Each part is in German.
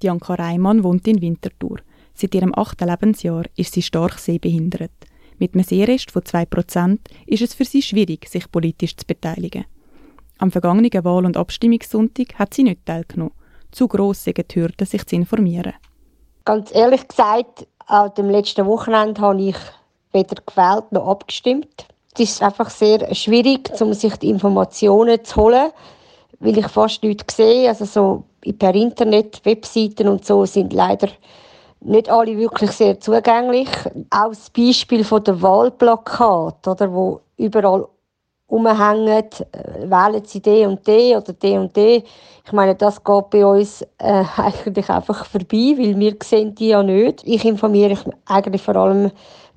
Bianca Reimann wohnt in Winterthur. Seit ihrem achten Lebensjahr ist sie stark sehbehindert. Mit einem Sehrest von 2% ist es für sie schwierig, sich politisch zu beteiligen. Am vergangenen Wahl- und Abstimmungssonntag hat sie nicht teilgenommen. Zu gross sind die Hürden, sich zu informieren. Ganz ehrlich gesagt, an dem letzten Wochenende habe ich weder gewählt noch abgestimmt. Es ist einfach sehr schwierig, um sich die Informationen zu holen, weil ich fast nichts sehe. Also so per Internet, Webseiten und so sind leider nicht alle wirklich sehr zugänglich. Auch das Beispiel von der Wahlplakat, oder, wo überall umhängen, äh, wählen Sie D und D oder D und D. Ich meine, das geht bei uns äh, eigentlich einfach vorbei, weil wir sehen die ja nicht. Ich informiere mich eigentlich vor allem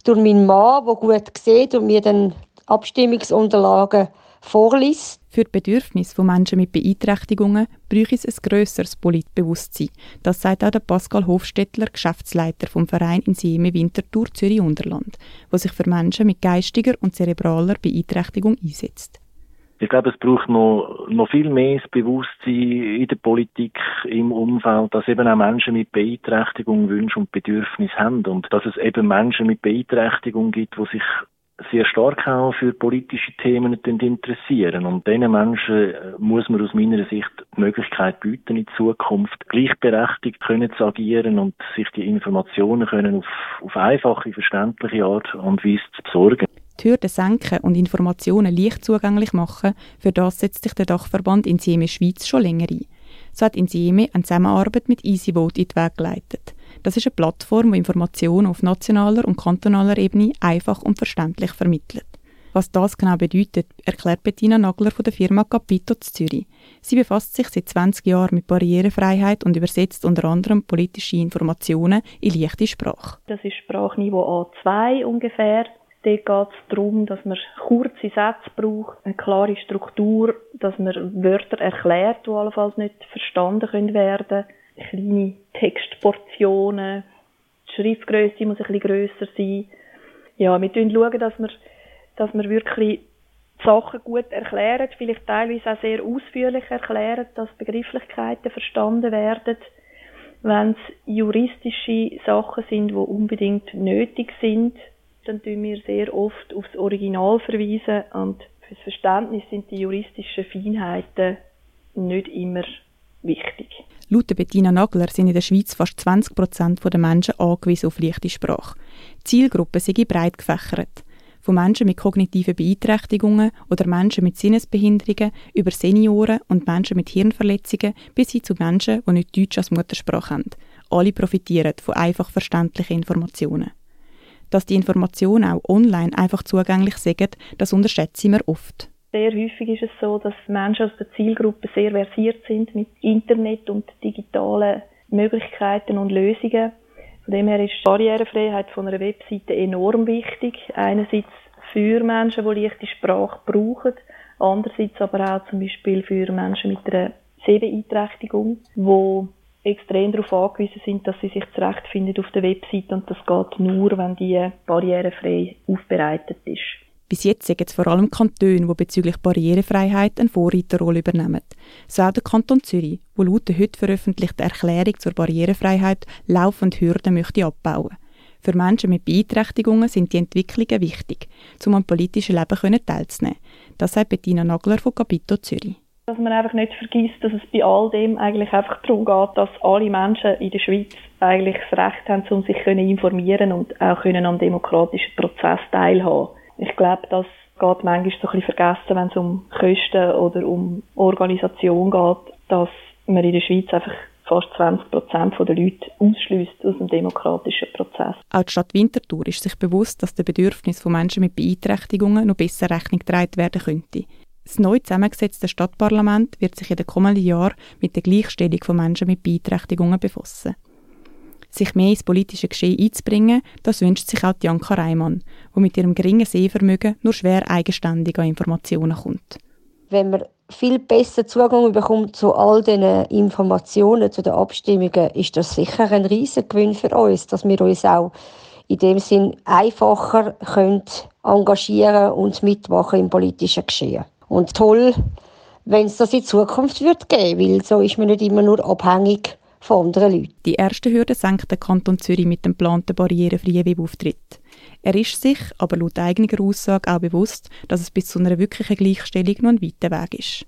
durch meinen Mann, der gut sieht und mir dann Abstimmungsunterlagen vorliest. Für die Bedürfnisse von Menschen mit Beeinträchtigungen bräuchte es ein grösseres Politbewusstsein. Das sagt auch der Pascal Hofstettler, Geschäftsleiter vom Verein in Sieme Winterthur Zürich-Unterland, der sich für Menschen mit geistiger und zerebraler Beeinträchtigung einsetzt. Ich glaube, es braucht noch, noch viel mehr Bewusstsein in der Politik, im Umfeld, dass eben auch Menschen mit Beeinträchtigung Wünsche und Bedürfnisse haben und dass es eben Menschen mit Beeinträchtigung gibt, die sich sehr stark auch für politische Themen interessieren. Und diesen Menschen äh, muss man aus meiner Sicht die Möglichkeit bieten, in Zukunft gleichberechtigt können zu agieren und sich die Informationen können auf, auf einfache, verständliche Art und Weise zu besorgen. Die Hürden senken und Informationen leicht zugänglich machen, für das setzt sich der Dachverband Insieme Schweiz schon länger ein. So hat Insieme eine Zusammenarbeit mit EasyVote in die Wege geleitet. Das ist eine Plattform, die Informationen auf nationaler und kantonaler Ebene einfach und verständlich vermittelt. Was das genau bedeutet, erklärt Bettina Nagler von der Firma Capito Zürich. Sie befasst sich seit 20 Jahren mit Barrierefreiheit und übersetzt unter anderem politische Informationen in leichte Sprache. Das ist Sprachniveau A2 ungefähr. Dort geht es darum, dass man kurze Sätze braucht, eine klare Struktur, dass man Wörter erklärt, die allenfalls nicht verstanden werden können kleine Textportionen. Die Schriftgröße muss ein bisschen grösser sein. Ja, wir schauen, dass wir, dass wir wirklich Sachen gut erklären, vielleicht teilweise auch sehr ausführlich erklären, dass Begrifflichkeiten verstanden werden. Wenn es juristische Sachen sind, die unbedingt nötig sind, dann tun wir sehr oft aufs Original verweisen und fürs Verständnis sind die juristischen Feinheiten nicht immer wichtig. Laut Bettina Nagler sind in der Schweiz fast 20 Prozent der Menschen angewiesen auf leichte Sprache. Die Zielgruppe sei breit gefächert. Von Menschen mit kognitiven Beeinträchtigungen oder Menschen mit Sinnesbehinderungen über Senioren und Menschen mit Hirnverletzungen bis hin zu Menschen, die nicht Deutsch als Muttersprache haben. Alle profitieren von einfach verständlichen Informationen. Dass die Informationen auch online einfach zugänglich sind, das unterschätzen wir oft. Sehr häufig ist es so, dass Menschen aus der Zielgruppe sehr versiert sind mit Internet und digitalen Möglichkeiten und Lösungen. Von dem her ist die Barrierefreiheit von einer Webseite enorm wichtig. Einerseits für Menschen, die leichte Sprache brauchen, andererseits aber auch zum Beispiel für Menschen mit einer Sehbeeinträchtigung, die extrem darauf angewiesen sind, dass sie sich zurechtfinden auf der Webseite und das geht nur, wenn die barrierefrei aufbereitet ist. Bis jetzt sind es vor allem Kantone, die bezüglich Barrierefreiheit eine Vorreiterrolle übernehmen. So auch der Kanton Zürich, wo laut der heute veröffentlichten Erklärung zur Barrierefreiheit laufend Hürden möchte abbauen. Für Menschen mit Beeinträchtigungen sind die Entwicklungen wichtig, um am politischen Leben teilzunehmen. Das sagt Bettina Nagler von Capito Zürich. Dass man einfach nicht vergisst, dass es bei all dem eigentlich einfach darum geht, dass alle Menschen in der Schweiz eigentlich das Recht haben, um sich informieren und auch können am demokratischen Prozess teilhaben ich glaube, das geht manchmal so ein bisschen vergessen, wenn es um Kosten oder um Organisation geht, dass man in der Schweiz einfach fast 20 Prozent der Leute ausschließt aus dem demokratischen Prozess. Auch die Stadt Winterthur ist sich bewusst, dass der Bedürfnis von Menschen mit Beeinträchtigungen noch besser Rechnung getragen werden könnte. Das neu zusammengesetzte Stadtparlament wird sich in den kommenden Jahren mit der Gleichstellung von Menschen mit Beeinträchtigungen befassen. Sich mehr ins politische Geschehen einzubringen, das wünscht sich auch Janka Reimann, die mit ihrem geringen Sehvermögen nur schwer eigenständig an Informationen kommt. Wenn man viel besser Zugang bekommt zu all diesen Informationen, zu den Abstimmungen, ist das sicher ein riesiger Gewinn für uns, dass wir uns auch in dem Sinn einfacher können engagieren und mitmachen im politischen Geschehen. Und toll, wenn es das in Zukunft wird geben, weil so ist man nicht immer nur abhängig von anderen Leuten. Die erste Hürde senkt der Kanton Zürich mit dem geplanten barrierefreien Webauftritt. Er ist sich aber laut eigener Aussage auch bewusst, dass es bis zu einer wirklichen Gleichstellung noch ein weiter Weg ist.